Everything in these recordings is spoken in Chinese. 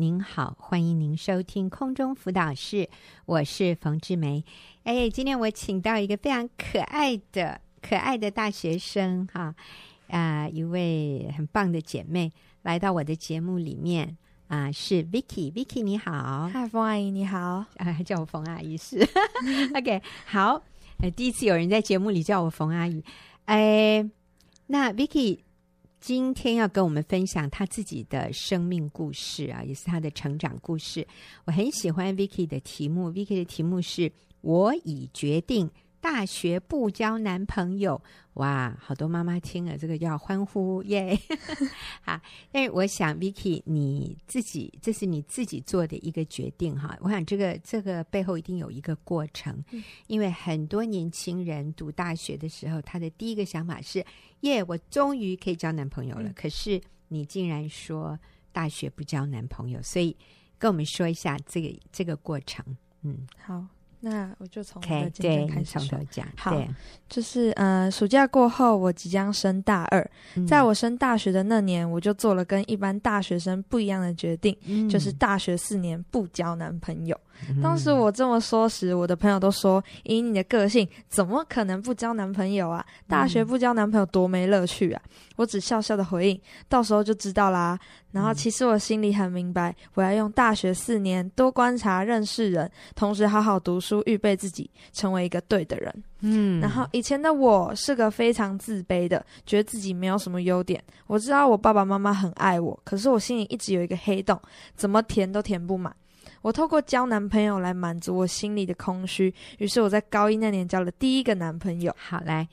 您好，欢迎您收听空中辅导室，我是冯志梅。哎，今天我请到一个非常可爱的、可爱的大学生哈，啊、呃，一位很棒的姐妹来到我的节目里面啊、呃，是 Vicky，Vicky 你好，嗨，冯阿姨你好，啊，叫我冯阿姨是，OK，好，呃，第一次有人在节目里叫我冯阿姨，哎，那 Vicky。今天要跟我们分享他自己的生命故事啊，也是他的成长故事。我很喜欢 Vicky 的题目，Vicky 的题目是“我已决定大学不交男朋友”。哇，好多妈妈听了这个要欢呼耶！好，但是我想 Vicky 你自己这是你自己做的一个决定哈。我想这个这个背后一定有一个过程，因为很多年轻人读大学的时候，他的第一个想法是。耶我终于可以交男朋友了。嗯、可是你竟然说大学不交男朋友，所以跟我们说一下这个这个过程。嗯，好，那我就从我的经验开始说。讲好，对就是呃，暑假过后，我即将升大二。嗯、在我升大学的那年，我就做了跟一般大学生不一样的决定，嗯、就是大学四年不交男朋友。当时我这么说时，我的朋友都说：“以你的个性，怎么可能不交男朋友啊？大学不交男朋友多没乐趣啊！”我只笑笑的回应：“到时候就知道啦。”然后其实我心里很明白，我要用大学四年多观察、认识人，同时好好读书，预备自己成为一个对的人。嗯。然后以前的我是个非常自卑的，觉得自己没有什么优点。我知道我爸爸妈妈很爱我，可是我心里一直有一个黑洞，怎么填都填不满。我透过交男朋友来满足我心里的空虚，于是我在高一那年交了第一个男朋友。好，来，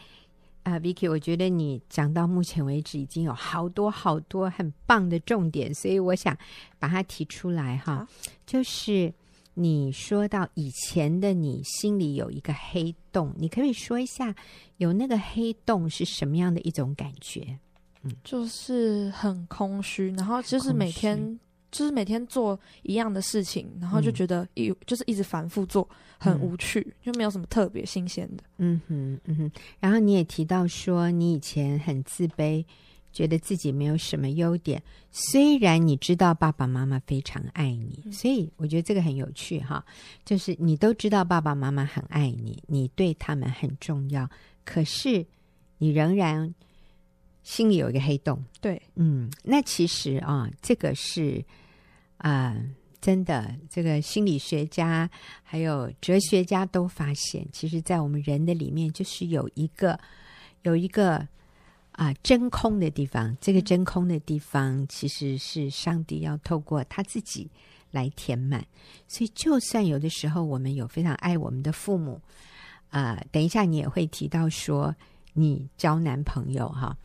啊、呃，Vicky，我觉得你讲到目前为止已经有好多好多很棒的重点，所以我想把它提出来哈。就是你说到以前的你心里有一个黑洞，你可以说一下有那个黑洞是什么样的一种感觉？嗯，就是很空虚，然后就是每天。就是每天做一样的事情，然后就觉得一、嗯、就是一直反复做，很无趣，嗯、就没有什么特别新鲜的。嗯哼，嗯哼。然后你也提到说，你以前很自卑，觉得自己没有什么优点。虽然你知道爸爸妈妈非常爱你，嗯、所以我觉得这个很有趣哈。就是你都知道爸爸妈妈很爱你，你对他们很重要，可是你仍然心里有一个黑洞。对，嗯，那其实啊，这个是。啊、呃，真的，这个心理学家还有哲学家都发现，其实，在我们人的里面，就是有一个有一个啊、呃、真空的地方。这个真空的地方，其实是上帝要透过他自己来填满。所以，就算有的时候我们有非常爱我们的父母，啊、呃，等一下你也会提到说你交男朋友哈，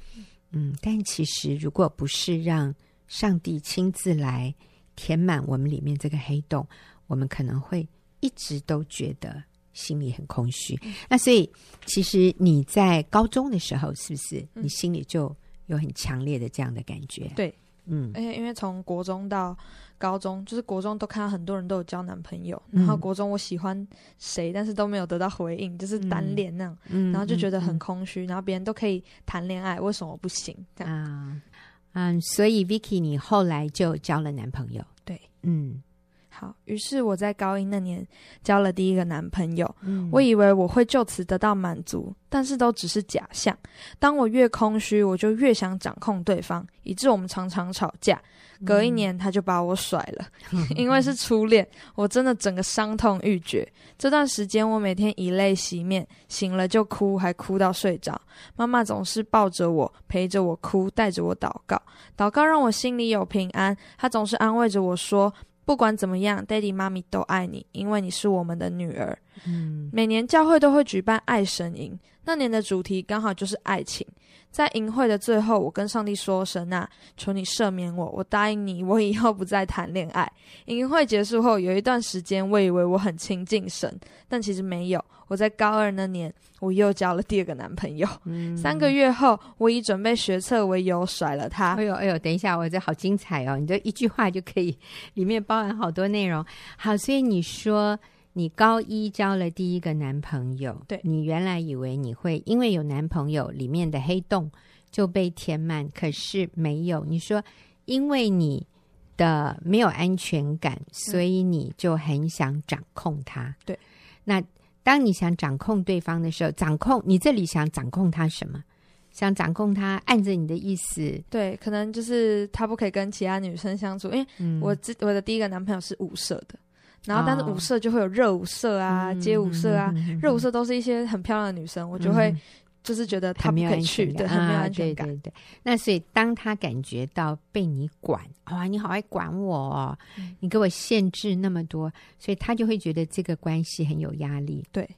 嗯，但其实如果不是让上帝亲自来。填满我们里面这个黑洞，我们可能会一直都觉得心里很空虚。嗯、那所以，其实你在高中的时候，是不是你心里就有很强烈的这样的感觉？对，嗯，而且因为从国中到高中，就是国中都看到很多人都有交男朋友，嗯、然后国中我喜欢谁，但是都没有得到回应，就是单恋那样，嗯、然后就觉得很空虚。嗯、然后别人都可以谈恋爱，为什么我不行？这样啊。嗯，所以 Vicky，你后来就交了男朋友。对，嗯，好，于是我在高一那年交了第一个男朋友。嗯，我以为我会就此得到满足，但是都只是假象。当我越空虚，我就越想掌控对方，以致我们常常吵架。隔一年，他就把我甩了，嗯、因为是初恋，我真的整个伤痛欲绝。这段时间，我每天以泪洗面，醒了就哭，还哭到睡着。妈妈总是抱着我，陪着我哭，带着我祷告，祷告让我心里有平安。她总是安慰着我说：“不管怎么样，，Daddy 妈咪都爱你，因为你是我们的女儿。”嗯，每年教会都会举办爱神营，那年的主题刚好就是爱情。在营会的最后，我跟上帝说：“神啊，求你赦免我，我答应你，我以后不再谈恋爱。”营会结束后，有一段时间，我以为我很亲近神，但其实没有。我在高二那年，我又交了第二个男朋友。嗯、三个月后，我以准备学测为由甩了他。哎呦哎呦，等一下，我这好精彩哦！你这一句话就可以，里面包含好多内容。好，所以你说。你高一交了第一个男朋友，对，你原来以为你会因为有男朋友里面的黑洞就被填满，可是没有。你说因为你的没有安全感，所以你就很想掌控他。对，那当你想掌控对方的时候，掌控你这里想掌控他什么？想掌控他，按着你的意思。对，可能就是他不可以跟其他女生相处，因为我之、嗯、我的第一个男朋友是舞社的。然后，但是舞社就会有热舞社啊、哦、街舞社啊，热、嗯、舞社都是一些很漂亮的女生，嗯、我就会就是觉得她不可以去，对，很没有安全感。对对对。那所以，当他感觉到被你管，哇，你好爱管我、你给我限制那么多，所以他就会觉得这个关系很有压力。对，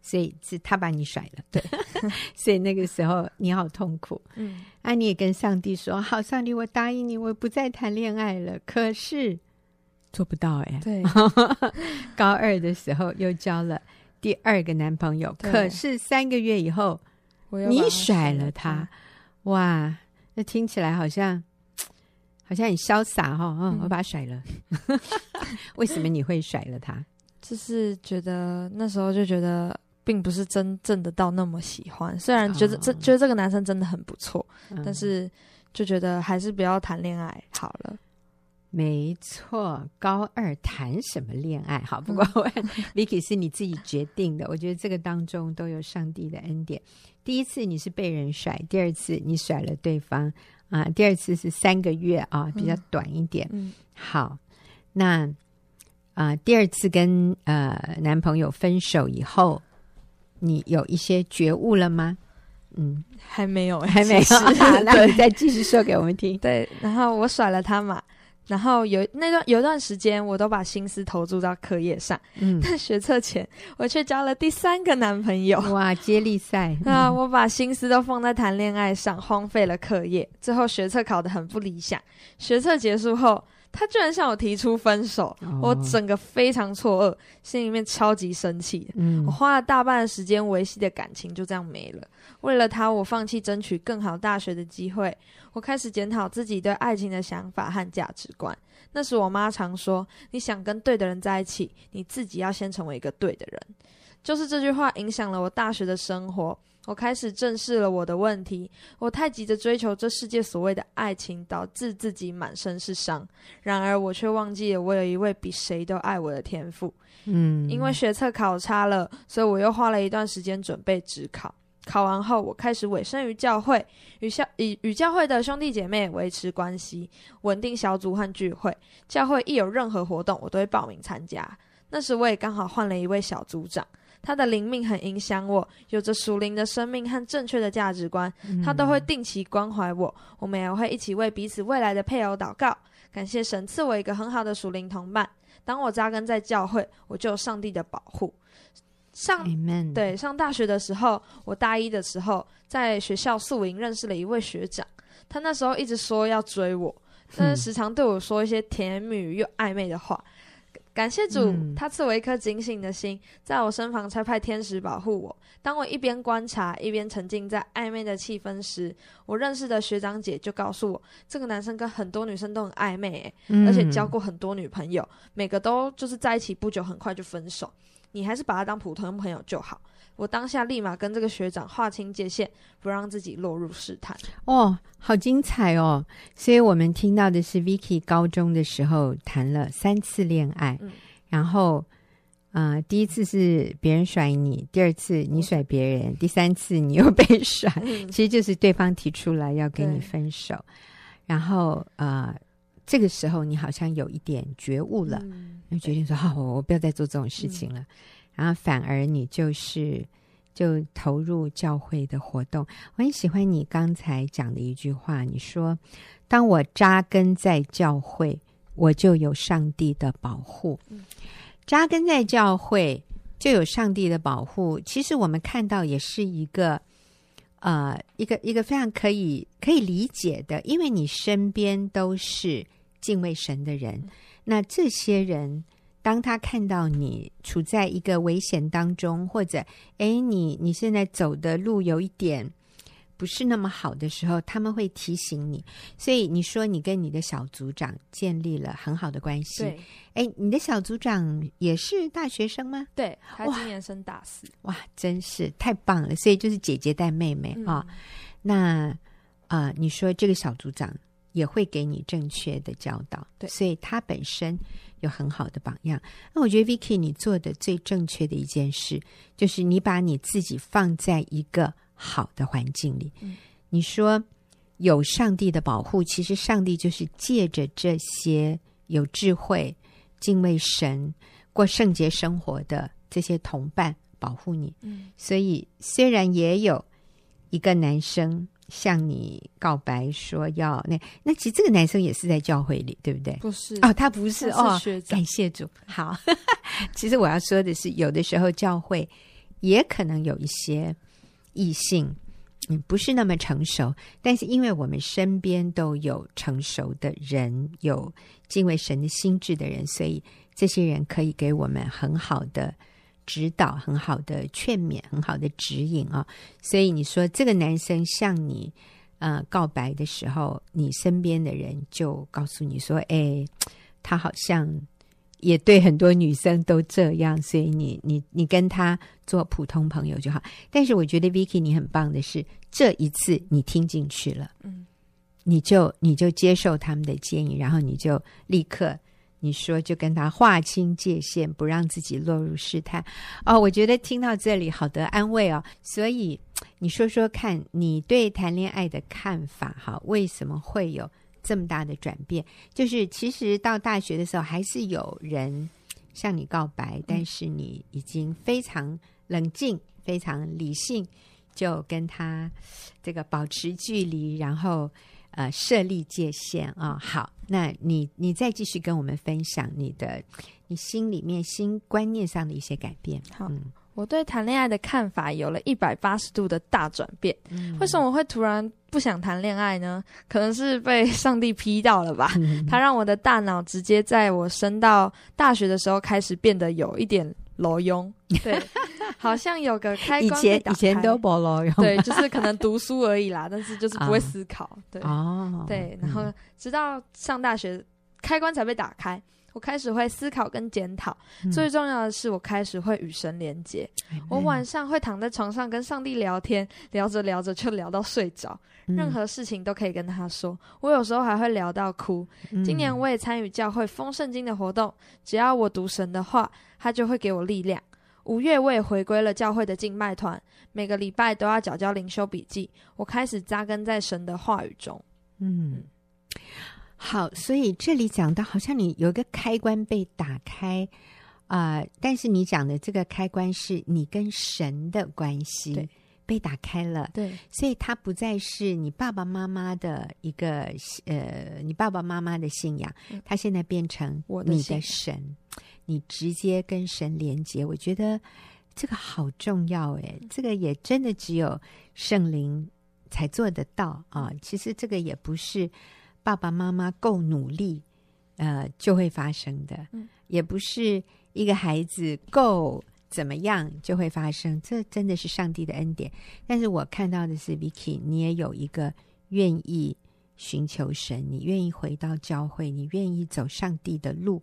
所以是他把你甩了。对，所以那个时候你好痛苦。嗯，啊，你也跟上帝说，好，上帝，我答应你，我不再谈恋爱了。可是。做不到哎、欸，对，高二的时候又交了第二个男朋友，可是三个月以后，你甩了他，哇，那听起来好像好像很潇洒哈、哦，嗯，我把他甩了，为什么你会甩了他？就是觉得那时候就觉得并不是真正的到那么喜欢，虽然觉得这、哦、觉得这个男生真的很不错、嗯，但是就觉得还是不要谈恋爱好了。没错，高二谈什么恋爱？好，不过 Vicky 是你自己决定的。我觉得这个当中都有上帝的恩典。第一次你是被人甩，第二次你甩了对方啊，第二次是三个月啊，比较短一点。嗯，好，那啊，第二次跟呃男朋友分手以后，你有一些觉悟了吗？嗯，还没有，还没那你 再继续说给我们听。对，然后我甩了他嘛。然后有那段有一段时间，我都把心思投注到课业上。嗯，但学测前，我却交了第三个男朋友。哇，接力赛！啊，我把心思都放在谈恋爱上，荒废了课业。最后学测考得很不理想。学测结束后，他居然向我提出分手，哦、我整个非常错愕，心里面超级生气。嗯，我花了大半的时间维系的感情就这样没了。为了他，我放弃争取更好大学的机会。我开始检讨自己对爱情的想法和价值观。那时我妈常说：“你想跟对的人在一起，你自己要先成为一个对的人。”就是这句话影响了我大学的生活。我开始正视了我的问题，我太急着追求这世界所谓的爱情，导致自己满身是伤。然而，我却忘记了我有一位比谁都爱我的天赋。嗯，因为学测考差了，所以我又花了一段时间准备职考。考完后，我开始委身于教会，与教与与教会的兄弟姐妹维持关系，稳定小组和聚会。教会一有任何活动，我都会报名参加。那时我也刚好换了一位小组长。他的灵命很影响我，有着属灵的生命和正确的价值观。他都会定期关怀我，我们也会一起为彼此未来的配偶祷告，感谢神赐我一个很好的属灵同伴。当我扎根在教会，我就有上帝的保护。上.对，上大学的时候，我大一的时候在学校宿营认识了一位学长，他那时候一直说要追我，但是时常对我说一些甜言蜜语又暧昧的话。感谢主，嗯、他赐我一颗警醒的心，在我身旁差派天使保护我。当我一边观察，一边沉浸在暧昧的气氛时，我认识的学长姐就告诉我，这个男生跟很多女生都很暧昧，嗯，而且交过很多女朋友，每个都就是在一起不久，很快就分手。你还是把他当普通朋友就好。我当下立马跟这个学长划清界限，不让自己落入试探。哦，好精彩哦！所以我们听到的是 Vicky 高中的时候谈了三次恋爱，嗯、然后，呃，第一次是别人甩你，第二次你甩别人，嗯、第三次你又被甩，嗯，其实就是对方提出来要跟你分手。然后，呃，这个时候你好像有一点觉悟了，嗯、你决定说：“ 好，我不要再做这种事情了。嗯”然后反而你就是就投入教会的活动。我很喜欢你刚才讲的一句话，你说：“当我扎根在教会，我就有上帝的保护。”扎根在教会就有上帝的保护。其实我们看到也是一个呃一个一个非常可以可以理解的，因为你身边都是敬畏神的人，那这些人。当他看到你处在一个危险当中，或者诶，你你现在走的路有一点不是那么好的时候，他们会提醒你。所以你说你跟你的小组长建立了很好的关系。对，诶，你的小组长也是大学生吗？对，他今年升大四。哇，真是太棒了！所以就是姐姐带妹妹啊、嗯哦。那啊、呃，你说这个小组长也会给你正确的教导。对，所以他本身有很好的榜样。那我觉得 Vicky 你做的最正确的一件事，就是你把你自己放在一个好的环境里。嗯，你说有上帝的保护，其实上帝就是借着这些有智慧、敬畏神、过圣洁生活的这些同伴保护你。嗯，所以虽然也有一个男生向你告白说要那那，其实这个男生也是在教会里，对不对？不是哦，他不是。哦，感谢主。好，其实我要说的是，有的时候教会也可能有一些异性。嗯，不是那么成熟，但是因为我们身边都有成熟的人，有敬畏神的心智的人，所以这些人可以给我们很好的指导、很好的劝勉、很好的指引啊。所以你说这个男生向你呃告白的时候，你身边的人就告诉你说：“哎，他好像。”也对很多女生都这样，所以你你你跟他做普通朋友就好。但是我觉得 Vicky 你很棒的是，这一次你听进去了，嗯，你就你就接受他们的建议，然后你就立刻你说就跟他划清界限，不让自己落入试探。哦，我觉得听到这里好得安慰哦。所以 你说说看你对谈恋爱的看法哈？为什么会有？这么大的转变，就是其实到大学的时候，还是有人向你告白，但是你已经非常冷静、非常理性，就跟他这个保持距离，然后呃设立界限啊、哦。好，那你你再继续跟我们分享你的你心里面新观念上的一些改变。好。嗯我对谈恋爱的看法有了一百八十度的大转变。嗯。为什么我会突然不想谈恋爱呢？可能是被上帝劈到了吧。嗯。他让我的大脑直接在我升到大学的时候开始变得有一点路用。对，好像有个开关被打开。以前以前都不裸用。对，就是可能读书而已啦，但是就是不会思考。哦、对。哦。对，然后直到上大学，开关才被打开。我开始会思考跟检讨，嗯，最重要的是我开始会与神连接，嗯。我晚上会躺在床上跟上帝聊天，聊着聊着就聊到睡着，嗯，任何事情都可以跟他说。我有时候还会聊到哭。嗯，今年我也参与教会丰圣经的活动，只要我读神的话，他就会给我力量。五月我也回归了教会的敬拜团，每个礼拜都要缴交灵修笔记。我开始扎根在神的话语中。嗯。好，所以这里讲到，好像你有一个开关被打开啊、呃，但是你讲的这个开关是你跟神的关系被打开了，对，所以它不再是你爸爸妈妈的一个呃，你爸爸妈妈的信仰，它现在变成你的神，你直接跟神连接，我觉得这个好重要哎，这个也真的只有圣灵才做得到啊，其实这个也不是。爸爸妈妈够努力，呃，就会发生的。嗯，也不是一个孩子够怎么样就会发生，这真的是上帝的恩典。但是我看到的是，Vicky，你也有一个愿意寻求神，你愿意回到教会，你愿意走上帝的路。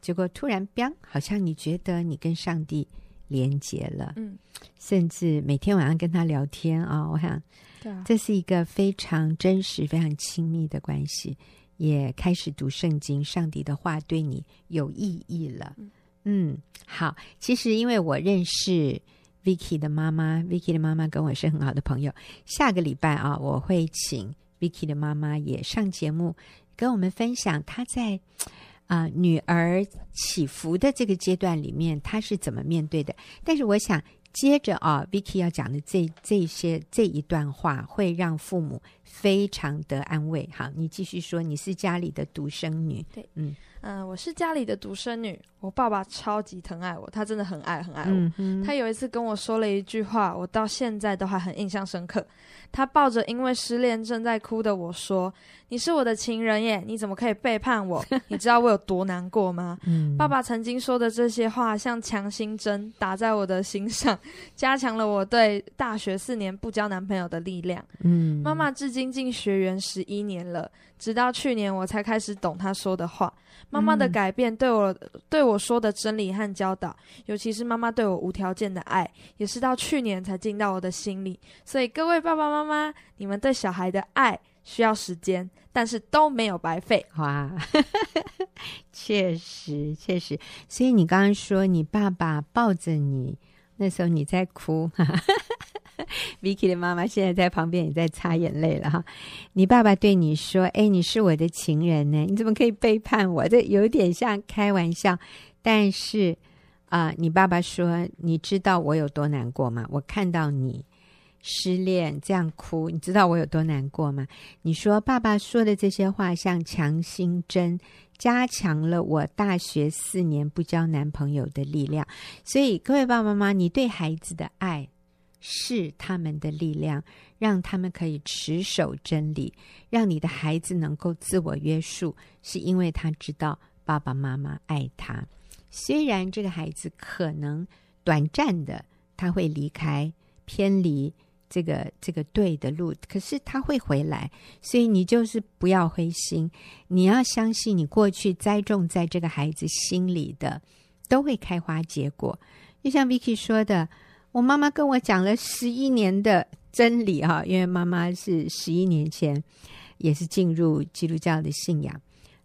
结果突然，砰，好像你觉得你跟上帝连结了，嗯，甚至每天晚上跟他聊天啊，哦，我想。这是一个非常真实、非常亲密的关系，也开始读圣经，上帝的话对你有意义了。嗯，好。其实因为我认识 Vicky 的妈妈，Vicky 的妈妈跟我是很好的朋友。下个礼拜啊，我会请 Vicky 的妈妈也上节目，跟我们分享她在啊、呃、女儿起伏的这个阶段里面，她是怎么面对的。但是我想。接着啊，Vicky 要讲的这这些这一段话，会让父母非常的安慰。好，你继续说，你是家里的独生女，对，嗯嗯、呃，我是家里的独生女。我爸爸超级疼爱我，他真的很爱很爱我。嗯嗯。他有一次跟我说了一句话，我到现在都还很印象深刻。他抱着因为失恋正在哭的我说：“你是我的情人耶，你怎么可以背叛我？你知道我有多难过吗？”嗯。爸爸曾经说的这些话像强心针打在我的心上，加强了我对大学四年不交男朋友的力量。嗯。妈妈至今进学员十一年了，直到去年我才开始懂他说的话。妈妈的改变对我对我说的真理和教导，尤其是妈妈对我无条件的爱，也是到去年才进到我的心里。所以各位爸爸妈妈，你们对小孩的爱需要时间，但是都没有白费。哇，确实确实。所以你刚刚说你爸爸抱着你，那时候你在哭。Vicky 的妈妈现在在旁边也在擦眼泪了哈。你爸爸对你说：“哎，你是我的情人呢，你怎么可以背叛我？”这有点像开玩笑，但是啊、你爸爸说：“你知道我有多难过吗？我看到你失恋这样哭，你知道我有多难过吗？”你说爸爸说的这些话像强心针，加强了我大学四年不交男朋友的力量。所以各位爸爸妈妈，你对孩子的爱。是他们的力量，让他们可以持守真理，让你的孩子能够自我约束，是因为他知道爸爸妈妈爱他。虽然这个孩子可能短暂的他会离开，偏离这个这个对的路，可是他会回来。所以你就是不要灰心，你要相信你过去栽种在这个孩子心里的，都会开花结果。就像 Vicky 说的。我妈妈跟我讲了十一年的真理哈，因为妈妈是十一年前也是进入基督教的信仰，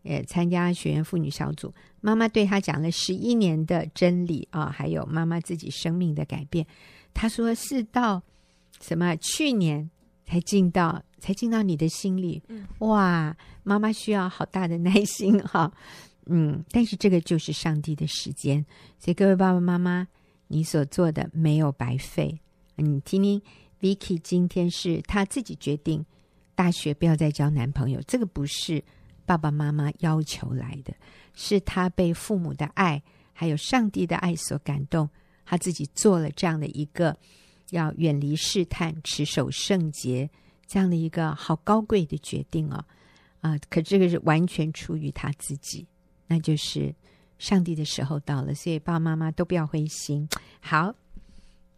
也参加学员妇女小组。妈妈对她讲了十一年的真理啊，还有妈妈自己生命的改变。她说是到什么去年才进到才进到你的心里，哇！妈妈需要好大的耐心哈，嗯，但是这个就是上帝的时间，所以各位爸爸妈妈。你所做的没有白费。你听听，Vicky 今天是她自己决定大学不要再交男朋友，这个不是爸爸妈妈要求来的，是她被父母的爱还有上帝的爱所感动，她自己做了这样的一个要远离试探、持守圣洁这样的一个好高贵的决定哦。啊，可这个是完全出于她自己，那就是。上帝的时候到了，所以爸爸妈妈都不要灰心。好，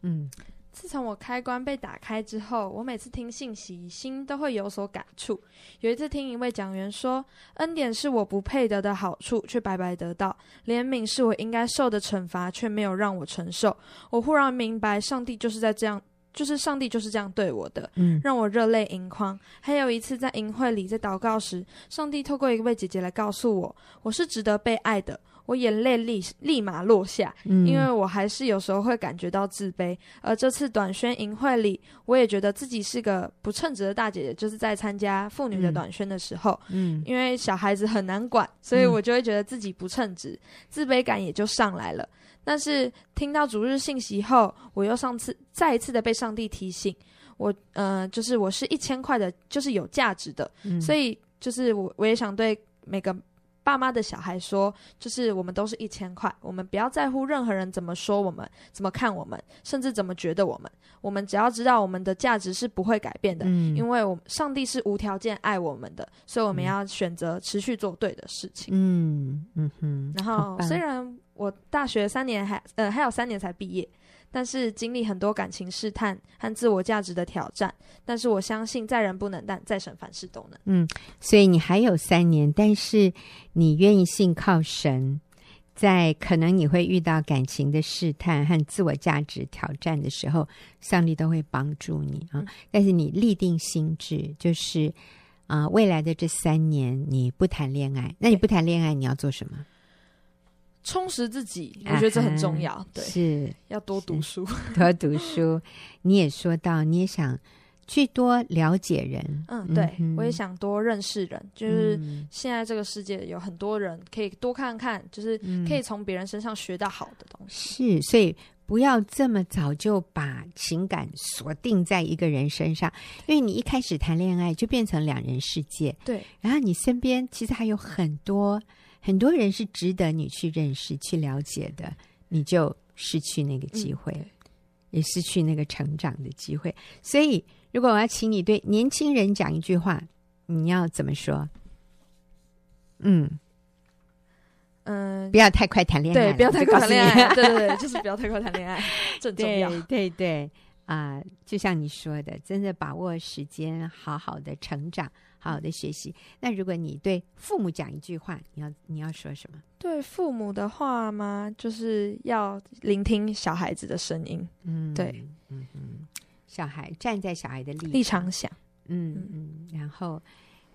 嗯，自从我开关被打开之后，我每次听信息，心都会有所感触。有一次听一位讲员说：“恩典是我不配得的好处，却白白得到；怜悯是我应该受的惩罚，却没有让我承受。”我忽然明白，上帝就是在这样。就是上帝就是这样对我的，嗯，让我热泪盈眶。还有一次在营会里在祷告时，上帝透过一位姐姐来告诉我，我是值得被爱的。我眼泪立立马落下，嗯，因为我还是有时候会感觉到自卑。而这次短宣营会里，我也觉得自己是个不称职的大姐姐。就是在参加妇女的短宣的时候，嗯，因为小孩子很难管，所以我就会觉得自己不称职，自卑感也就上来了。但是听到主日信息后，我又上次再一次的被上帝提醒，我呃，就是我是一千块的，就是有价值的，嗯、所以就是我我也想对每个爸妈的小孩说，就是我们都是一千块，我们不要在乎任何人怎么说我们，怎么看我们，甚至怎么觉得我们，我们只要知道我们的价值是不会改变的，嗯、因为我上帝是无条件爱我们的，所以我们要选择持续做对的事情。嗯嗯哼，然后虽然。我大学三年还呃还有三年才毕业，但是经历很多感情试探和自我价值的挑战。但是我相信在人不能，但在神凡事都能。嗯，所以你还有三年，但是你愿意信靠神，在可能你会遇到感情的试探和自我价值挑战的时候，上帝都会帮助你啊。嗯、但是你立定心智，就是啊、呃，未来的这三年你不谈恋爱，那你不谈恋爱你要做什么？充实自己，我觉得这很重要。啊、对，是要多读书，多读书。你也说到，你也想去多了解人。嗯，对，嗯、我也想多认识人。就是现在这个世界有很多人，可以多看看，就是可以从别人身上学到好的东西。是，所以不要这么早就把情感锁定在一个人身上，因为你一开始谈恋爱就变成两人世界。对，然后你身边其实还有很多。很多人是值得你去认识、去了解的，你就失去那个机会，嗯、也失去那个成长的机会。所以，如果我要请你对年轻人讲一句话，你要怎么说？嗯嗯，不要太快谈恋爱，对，不要太快谈恋爱，对对对，就是不要太快谈恋爱，这重要。对对对，啊、呃，就像你说的，真的把握时间，好好的成长。好好的学习。那如果你对父母讲一句话，你要你要说什么？对父母的话吗？就是要聆听小孩子的声音。嗯，对，嗯嗯，小孩站在小孩的立场立场想，嗯嗯，然后。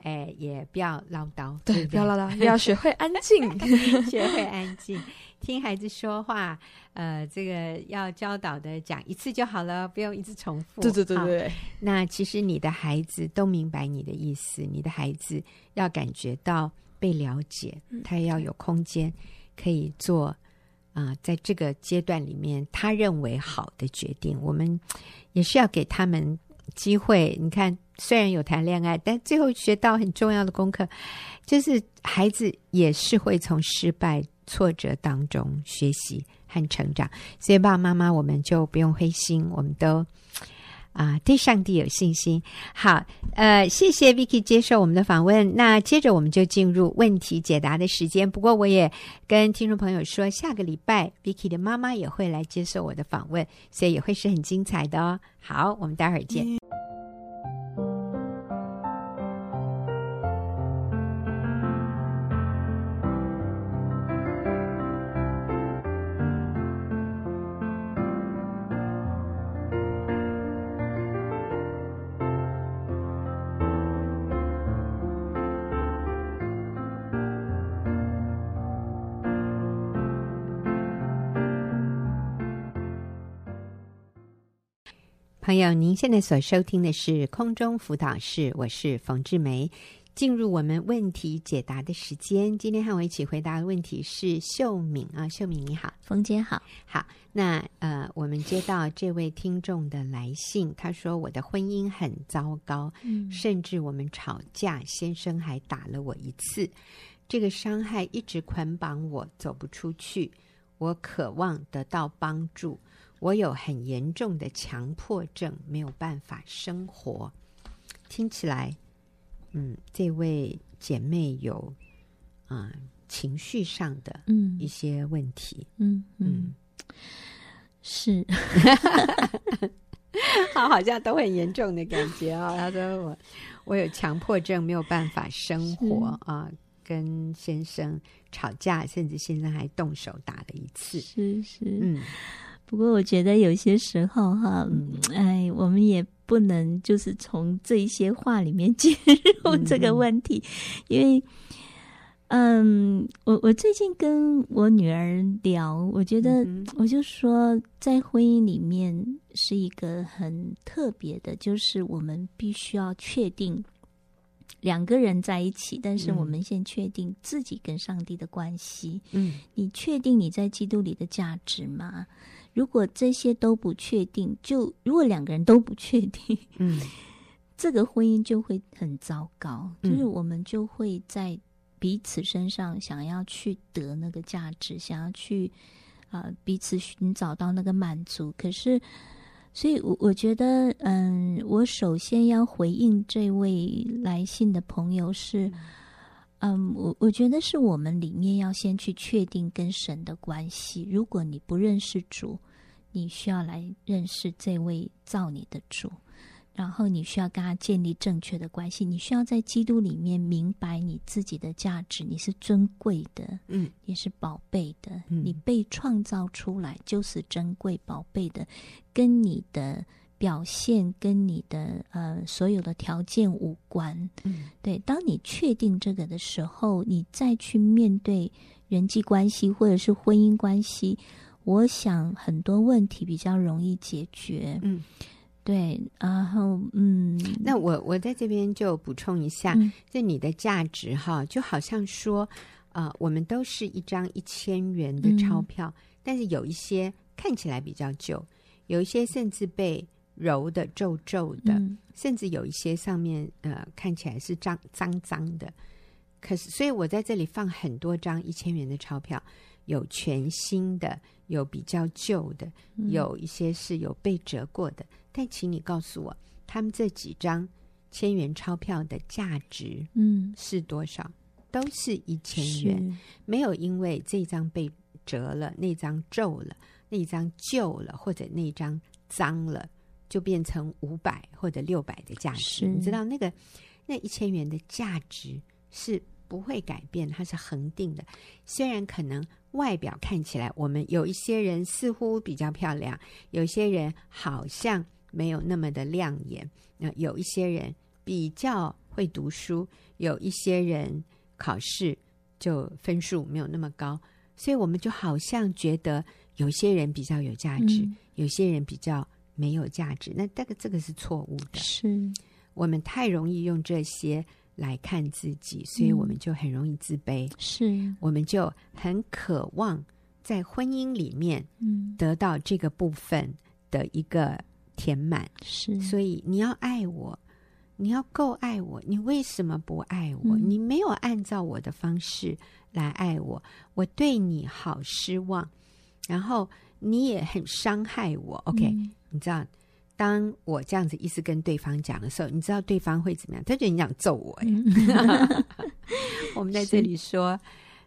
哎，也不要唠叨，对，对对不要唠叨，要学会安静，学会安静，听孩子说话。呃，这个要教导的讲一次就好了，不用一直重复。对对对对。那其实你的孩子都明白你的意思，你的孩子要感觉到被了解，他也要有空间可以做啊、呃，在这个阶段里面他认为好的决定。我们也是要给他们机会，你看。虽然有谈恋爱，但最后学到很重要的功课，就是孩子也是会从失败、挫折当中学习和成长。所以爸爸妈妈，我们就不用灰心，我们都啊、对上帝有信心。好，呃，谢谢 Vicky 接受我们的访问。那接着我们就进入问题解答的时间。不过我也跟听众朋友说，下个礼拜 Vicky 的妈妈也会来接受我的访问，所以也会是很精彩的哦。好，我们待会儿见。朋友，您现在所收听的是空中辅导室，我是冯志梅。进入我们问题解答的时间，今天和我一起回答的问题是秀敏啊，秀敏你好，冯姐好，好。那呃，我们接到这位听众的来信，他说我的婚姻很糟糕，嗯，甚至我们吵架，先生还打了我一次，这个伤害一直捆绑我，走不出去。我渴望得到帮助。我有很严重的强迫症，没有办法生活。听起来，嗯，这位姐妹有啊、呃、情绪上的嗯。一些问题，嗯嗯，嗯，是，好，好像都很严重的感觉啊、哦。她说我我有强迫症，没有办法生活啊，跟先生吵架，甚至先生还动手打了一次，是是，嗯。不过我觉得有些时候哈，哎，我们也不能就是从这一些话里面 介入这个问题，因为，嗯，我我最近跟我女儿聊，我觉得我就说，在婚姻里面是一个很特别的，就是我们必须要确定两个人在一起，但是我们先确定自己跟上帝的关系。嗯，你确定你在基督里的价值吗？如果这些都不确定，就如果两个人都不确定，嗯，这个婚姻就会很糟糕。嗯，就是我们就会在彼此身上想要去得那个价值，想要去啊，呃，彼此寻找到那个满足。可是，所以我我觉得，嗯，我首先要回应这位来信的朋友是。嗯嗯，我我觉得是我们里面要先去确定跟神的关系。如果你不认识主，你需要来认识这位造你的主，然后你需要跟他建立正确的关系。你需要在基督里面明白你自己的价值，你是尊贵的，嗯，也是宝贝的，嗯，你被创造出来就是珍贵宝贝的，跟你的。表现跟你的呃所有的条件无关，嗯，对。当你确定这个的时候，你再去面对人际关系或者是婚姻关系，我想很多问题比较容易解决，嗯，对。然后，嗯，那我我在这边就补充一下，就、嗯、你的价值哈，就好像说，呃，我们都是一张一千元的钞票，嗯，但是有一些看起来比较旧，有一些甚至被揉的皱皱的，嗯，甚至有一些上面呃看起来是脏脏脏的。可是，所以我在这里放很多张一千元的钞票，有全新的，有比较旧的，有一些是有被折过的。嗯，但请你告诉我，他们这几张千元钞票的价值嗯是多少？嗯，都是一千元，没有因为这张被折了，那张皱了，那张旧了，或者那张脏了。就变成五百或者六百的价值，你知道那个那一千元的价值是不会改变，它是恒定的。虽然可能外表看起来，我们有一些人似乎比较漂亮，有些人好像没有那么的亮眼，那有一些人比较会读书，有一些人考试就分数没有那么高，所以我们就好像觉得有些人比较有价值，嗯、有些人比较没有价值。那这个这个是错误的，是我们太容易用这些来看自己，所以我们就很容易自卑。是、嗯，我们就很渴望在婚姻里面，嗯得到这个部分的一个填满。是，所以你要爱我。你要够爱我，你为什么不爱我？嗯、你没有按照我的方式来爱我，我对你好失望，然后你也很伤害我。OK，、嗯、你知道，当我这样子意思跟对方讲的时候，你知道对方会怎么样？他觉得你想揍我呀。嗯、我们在这里说，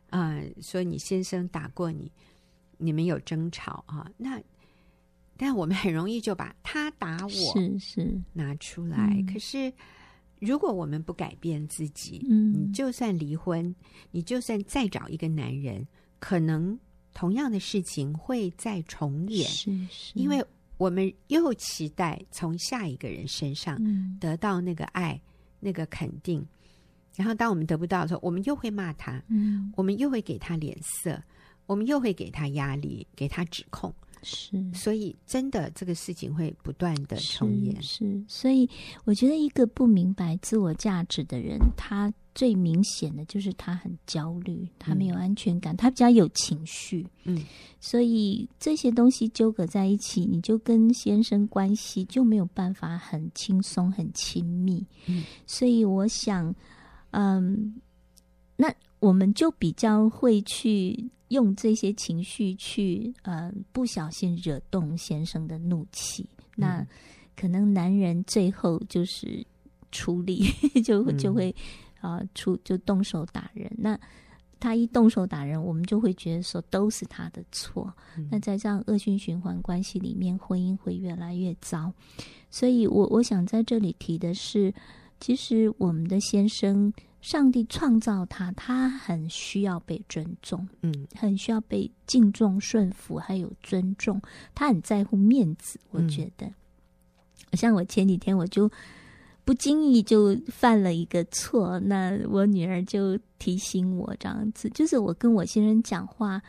啊、呃，说你先生打过你，你们有争吵啊？那。但我们很容易就把他打我是是拿出来。是是嗯、可是，如果我们不改变自己，嗯，你就算离婚，你就算再找一个男人，可能同样的事情会再重演。是是，因为我们又期待从下一个人身上得到那个爱、嗯、那个肯定，然后当我们得不到的时候，我们又会骂他，嗯，我们又会给他脸色，我们又会给他压力，给他指控。是，所以真的这个事情会不断的重演。是，是，所以我觉得一个不明白自我价值的人，他最明显的就是他很焦虑，他没有安全感，嗯、他比较有情绪。嗯，所以这些东西纠葛在一起，你就跟先生关系就没有办法很轻松、很亲密。嗯，所以我想，嗯，那我们就比较会去。用这些情绪去，呃，不小心惹动先生的怒气，嗯、那可能男人最后就是出力，就就会啊、呃、出就动手打人。那他一动手打人，我们就会觉得说都是他的错。嗯、那在这样恶性循环关系里面，婚姻会越来越糟。所以我我想在这里提的是，其实我们的先生。上帝创造他，他很需要被尊重，嗯，很需要被敬重、顺服，还有尊重。他很在乎面子，我觉得。嗯、像我前几天，我就不经意就犯了一个错，那我女儿就提醒我这样子，就是我跟我先生讲话，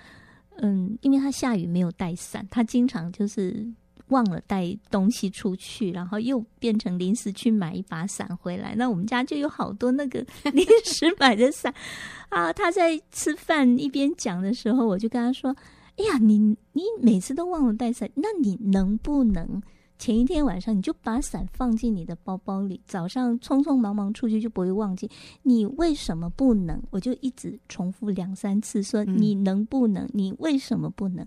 嗯，因为他下雨没有带伞，他经常就是。忘了带东西出去，然后又变成临时去买一把伞回来。那我们家就有好多那个 临时买的伞啊。他在吃饭一边讲的时候，我就跟他说：“哎呀，你你每次都忘了带伞，那你能不能前一天晚上你就把伞放进你的包包里，早上匆匆忙忙出去就不会忘记？你为什么不能？”我就一直重复两三次说：“你能不能？你为什么不能？”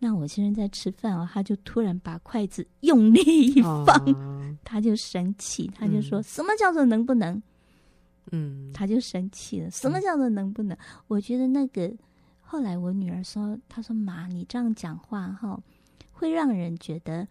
那我先生在吃饭哦，他就突然把筷子用力一放，哦、他就生气，他就说：“嗯、什么叫做能不能？”嗯，他就生气了。什么叫做能不能？嗯、我觉得那个后来我女儿说：“她说妈，你这样讲话哈，会让人觉得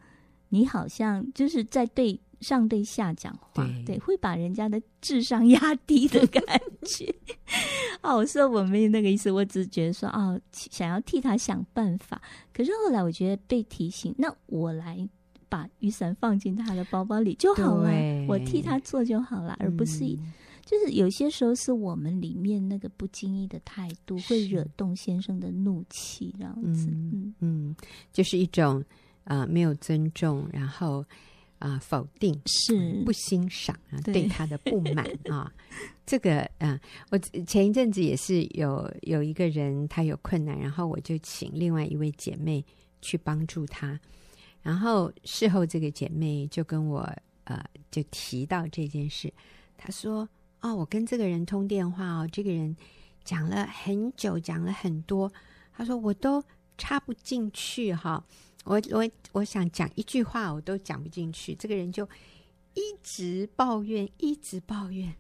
你好像就是在对。”上对下讲话，对，对，会把人家的智商压低的感觉。哦，我说我没有那个意思，我只是觉得说，哦，想要替他想办法。可是后来我觉得被提醒，那我来把雨伞放进他的包包里就好了，我替他做就好了，而不是，嗯、就是有些时候是我们里面那个不经意的态度会惹动先生的怒气，这样子，嗯嗯，嗯，就是一种啊、呃、没有尊重，然后。啊，否定是不欣赏啊，对，对他的不满啊，这个啊，我前一阵子也是有有一个人他有困难，然后我就请另外一位姐妹去帮助他，然后事后这个姐妹就跟我呃就提到这件事，她说：“哦，我跟这个人通电话哦，这个人讲了很久，讲了很多，她说我都插不进去哈。”我我我想讲一句话，我都讲不进去。这个人就一直抱怨，一直抱怨。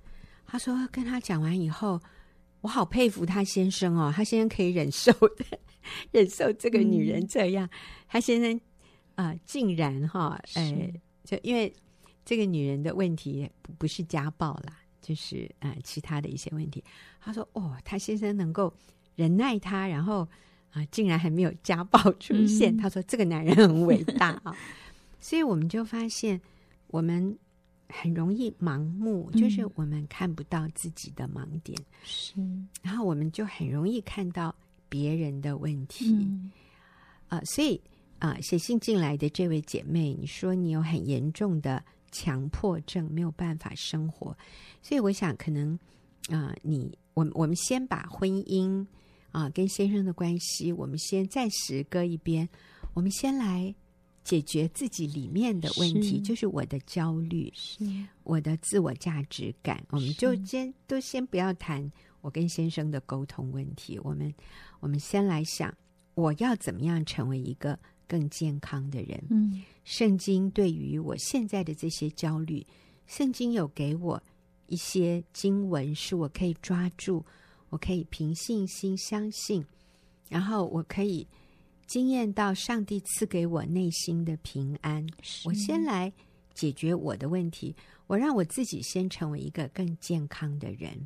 他说跟他讲完以后，我好佩服他先生哦，他先生可以忍受的，忍受这个女人这样。嗯、他先生啊、呃，竟然哈，哎，就因为这个女人的问题不不是家暴啦，就是呃其他的一些问题。他说哦，他先生能够忍耐他，然后。啊，竟然还没有家暴出现。嗯、他说：“这个男人很伟大啊！”所以我们就发现，我们很容易盲目，就是我们看不到自己的盲点，是，然后我们就很容易看到别人的问题，嗯、啊，所以啊，写信进来的这位姐妹，你说你有很严重的强迫症，没有办法生活，所以我想可能啊，你我我们先把婚姻啊跟先生的关系，我们先暂时搁一边，我们先来。解决自己里面的问题，是就是我的焦虑，是我的自我价值感。我们就先都先不要谈我跟先生的沟通问题，我们我们先来想，我要怎么样成为一个更健康的人。嗯，圣经对于我现在的这些焦虑，圣经有给我一些经文，是我可以抓住，我可以凭信心相信，然后我可以。经验到上帝赐给我内心的平安，我先来解决我的问题，我让我自己先成为一个更健康的人。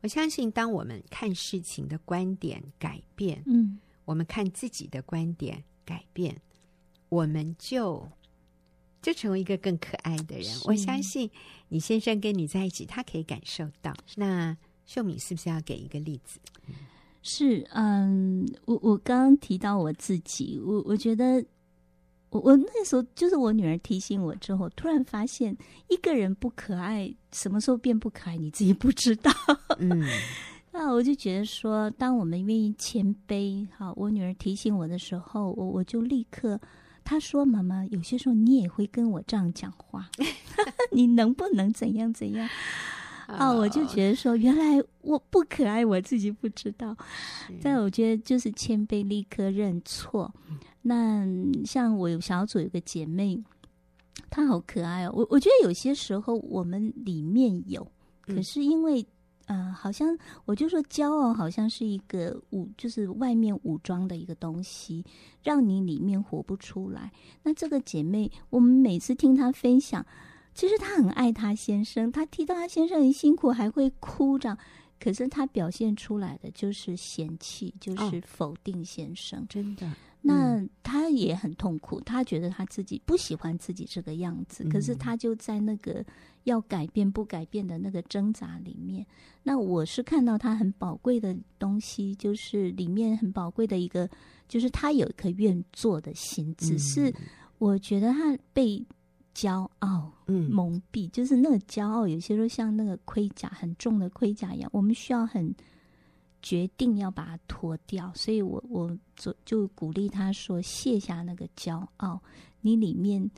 我相信，当我们看事情的观点改变，嗯，我们看自己的观点改变，我们就就成为一个更可爱的人。我相信，你先生跟你在一起，他可以感受到。那秀敏是不是要给一个例子？是，嗯，我我刚刚提到我自己，我我觉得我我那时候就是我女儿提醒我之后，突然发现一个人不可爱，什么时候变不可爱，你自己不知道。嗯，那我就觉得说，当我们愿意谦卑，好，我女儿提醒我的时候，我我就立刻，她说：“妈妈，有些时候你也会跟我这样讲话，你能不能怎样怎样？”啊，我就觉得说，原来我不可爱，我自己不知道。但我觉得就是谦卑，立刻认错。那像我有小组有个姐妹，她好可爱哦。我我觉得有些时候我们里面有，可是因为呃，好像我就说骄傲好像是一个武，就是外面武装的一个东西，让你里面活不出来。那这个姐妹，我们每次听她分享。其实她很爱她先生，她提到她先生很辛苦，还会哭着。可是她表现出来的就是嫌弃，就是否定先生。哦、真的，那她也很痛苦，她觉得她自己不喜欢自己这个样子。嗯、可是她就在那个要改变不改变的那个挣扎里面。那我是看到她很宝贵的东西，就是里面很宝贵的一个，就是她有一颗愿做的心。只是我觉得她被。骄傲，嗯，蒙蔽，就是那个骄傲，有些时候像那个盔甲很重的盔甲一样，我们需要很决定要把它脱掉。所以我我就就鼓励他说：卸下那个骄傲，你里面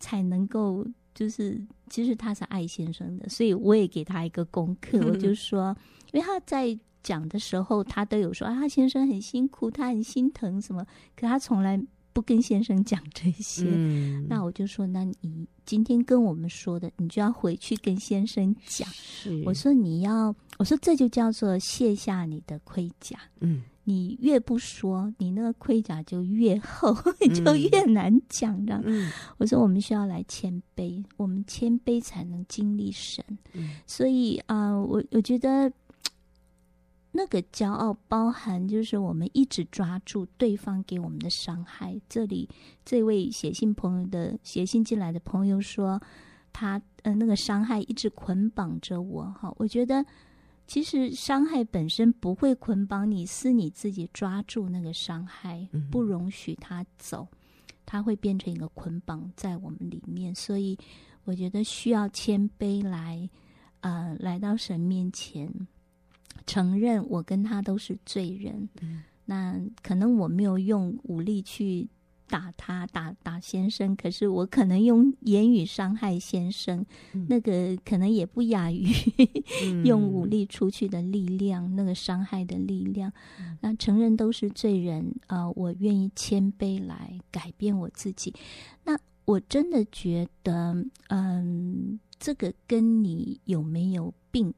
才能够就是，其实他是爱先生的，所以我也给他一个功课，嗯、我就说，因为他在讲的时候，他都有说啊，他先生很辛苦，他很心疼什么，可他从来。不跟先生讲这些，嗯、那我就说，那你今天跟我们说的，你就要回去跟先生讲。是我说你要，我说这就叫做卸下你的盔甲。嗯，你越不说，你那个盔甲就越厚，嗯、就越难讲。这样，嗯、我说我们需要来谦卑，我们谦卑才能经历神。嗯、所以啊、呃，我我觉得。那个骄傲包含就是我们一直抓住对方给我们的伤害。这里这位写信朋友的写信进来的朋友说，他呃那个伤害一直捆绑着我。哈，我觉得其实伤害本身不会捆绑你，是你自己抓住那个伤害，不容许他走，他会变成一个捆绑在我们里面。所以我觉得需要谦卑来，呃，来到神面前。承认我跟他都是罪人，嗯、那可能我没有用武力去打他，打打先生，可是我可能用言语伤害先生，嗯、那个可能也不亚于、嗯、用武力出去的力量，那个伤害的力量。嗯、那承认都是罪人啊、呃，我愿意谦卑来改变我自己。那我真的觉得，嗯，这个跟你有没有病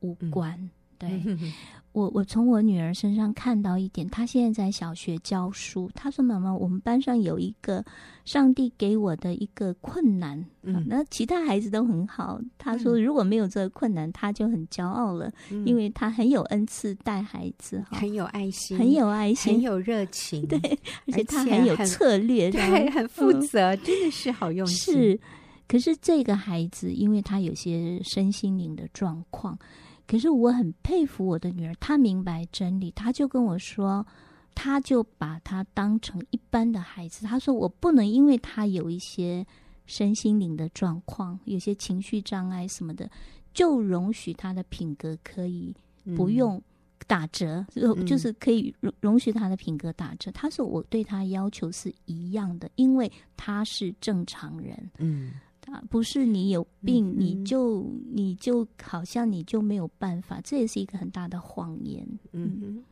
无关。嗯对，我我从我女儿身上看到一点，她现在在小学教书。她说：“妈妈，我们班上有一个上帝给我的一个困难，嗯，那其他孩子都很好。她说如果没有这个困难，她就很骄傲了，嗯，因为她很有恩赐带孩子，很有爱心，很有爱心，很有热情，对，而且她很有策略，对，很负责，嗯，真的是好用心。是。”可是这个孩子，因为他有些身心灵的状况，可是我很佩服我的女儿，她明白真理，她就跟我说，她就把她当成一般的孩子。她说，我不能因为她有一些身心灵的状况，有些情绪障碍什么的，就容许她的品格可以不用打折，嗯、就是可以容容许她的品格打折。她说，我对她要求是一样的，因为她是正常人。嗯。啊，不是你有病，嗯、你就你就好像你就没有办法，这也是一个很大的谎言。嗯，嗯，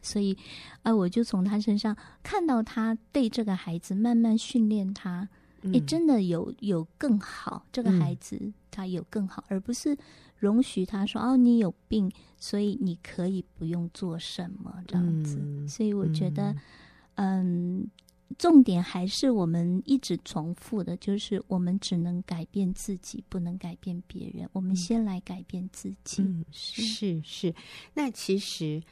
所以啊，我就从他身上看到他对这个孩子慢慢训练他，哎、嗯，真的有有更好，这个孩子他有更好，嗯、而不是容许他说哦，你有病，所以你可以不用做什么这样子。嗯、所以我觉得，嗯。嗯重点还是我们一直重复的，就是我们只能改变自己，不能改变别人。我们先来改变自己。嗯，是是。那其实，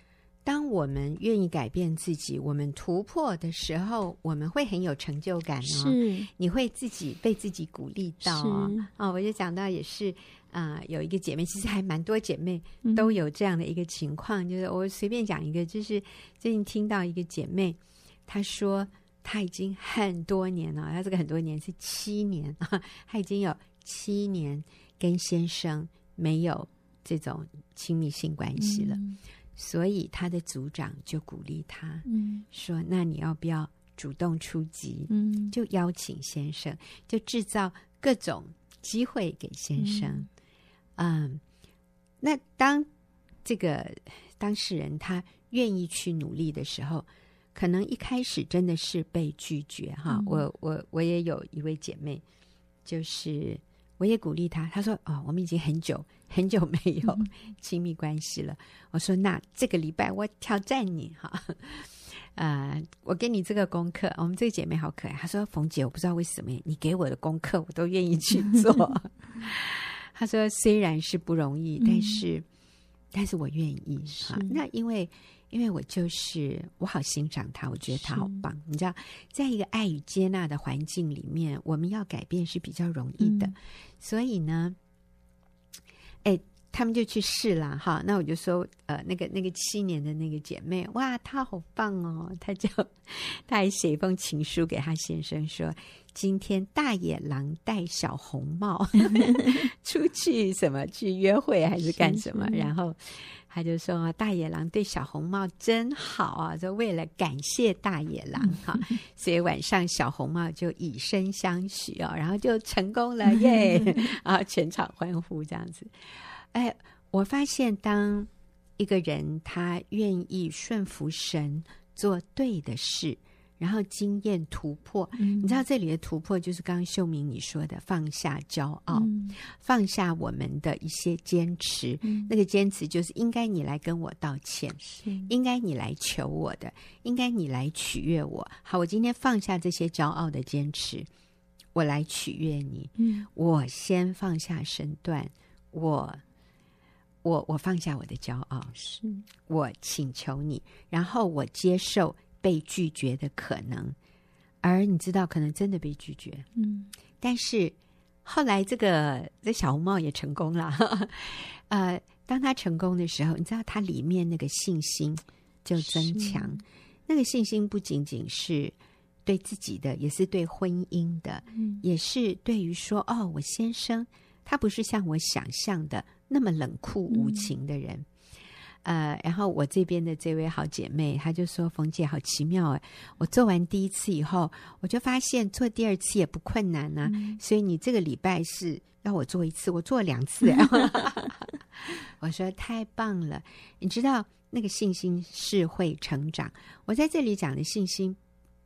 当我们愿意改变自己，我们突破的时候，我们会很有成就感哦。是，你会自己被自己鼓励到哦。哦，我就讲到也是啊，呃，有一个姐妹，其实还蛮多姐妹都有这样的一个情况。嗯，就是我随便讲一个，就是最近听到一个姐妹，她说。他已经很多年了，他这个很多年是七年啊，他已经有七年跟先生没有这种亲密性关系了，嗯、所以他的组长就鼓励他，嗯、说：“那你要不要主动出击？嗯，就邀请先生，就制造各种机会给先生。嗯，嗯，那当这个当事人他愿意去努力的时候。”可能一开始真的是被拒绝哈，嗯、我我我也有一位姐妹，就是我也鼓励她，她说：“哦，我们已经很久很久没有 亲密关系了。嗯”我说：“那这个礼拜我挑战你哈，呃，我给你这个功课。我们这个姐妹好可爱，她说：‘冯姐，我不知道为什么你给我的功课我都愿意去做。’她说：‘虽然是不容易，但是、嗯、但是我愿意哈。’那因为。因为我就是我好欣赏他，我觉得他好棒。你知道，在一个爱与接纳的环境里面，我们要改变是比较容易的。嗯、所以呢，哎，他们就去试了哈。那我就说，呃，那个那个七年的那个姐妹，哇，她好棒哦！她就她还写一封情书给她先生说，今天大野狼戴小红帽 出去什么去约会还是干什么，然后。他就说：“大野狼对小红帽真好啊！就为了感谢大野狼 哈，所以晚上小红帽就以身相许哦，然后就成功了 耶！啊，全场欢呼这样子。哎，我发现当一个人他愿意顺服神，做对的事。”然后经验突破，嗯、你知道这里的突破就是刚刚秀明你说的放下骄傲，嗯、放下我们的一些坚持。嗯、那个坚持就是应该你来跟我道歉，是应该你来求我的，应该你来取悦我。好，我今天放下这些骄傲的坚持，我来取悦你。嗯、我先放下身段，我我我放下我的骄傲，是我请求你，然后我接受。被拒绝的可能，而你知道，可能真的被拒绝。嗯，但是后来这个这小红帽也成功了。呃，当他成功的时候，你知道他里面那个信心就增强。那个信心不仅仅是对自己的，也是对婚姻的，嗯、也是对于说，哦，我先生他不是像我想象的那么冷酷无情的人。嗯呃，然后我这边的这位好姐妹，她就说：“冯姐好奇妙哎，我做完第一次以后，我就发现做第二次也不困难呢、啊。嗯、所以你这个礼拜是要我做一次，我做了两次。”我说：“太棒了！你知道那个信心是会成长。我在这里讲的信心，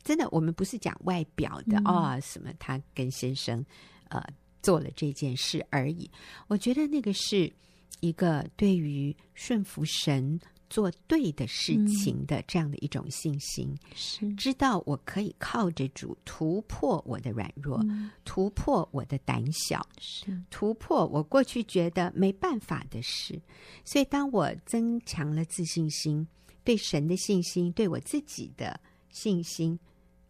真的，我们不是讲外表的、嗯、哦，什么他跟先生呃做了这件事而已。我觉得那个是。”一个对于顺服神做对的事情的这样的一种信心，嗯、是。知道我可以靠着主突破我的软弱，嗯、突破我的胆小，是。突破我过去觉得没办法的事。所以，当我增强了自信心，对神的信心，对我自己的信心，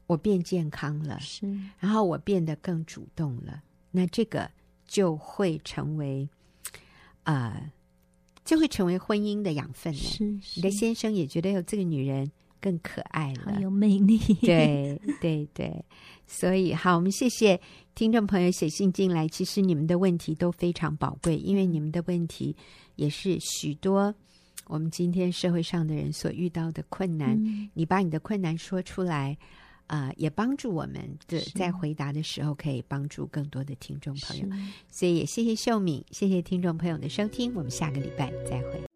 我变健康了，是。然后我变得更主动了。那这个就会成为呃，就会成为婚姻的养分了。是，是你的先生也觉得有这个女人更可爱了，很有魅力。对对对，所以好，我们谢谢听众朋友写信进来。其实你们的问题都非常宝贵，因为你们的问题也是许多我们今天社会上的人所遇到的困难。嗯、你把你的困难说出来。啊、呃，也帮助我们的在回答的时候，可以帮助更多的听众朋友。所以也谢谢秀敏，谢谢听众朋友的收听，我们下个礼拜再会。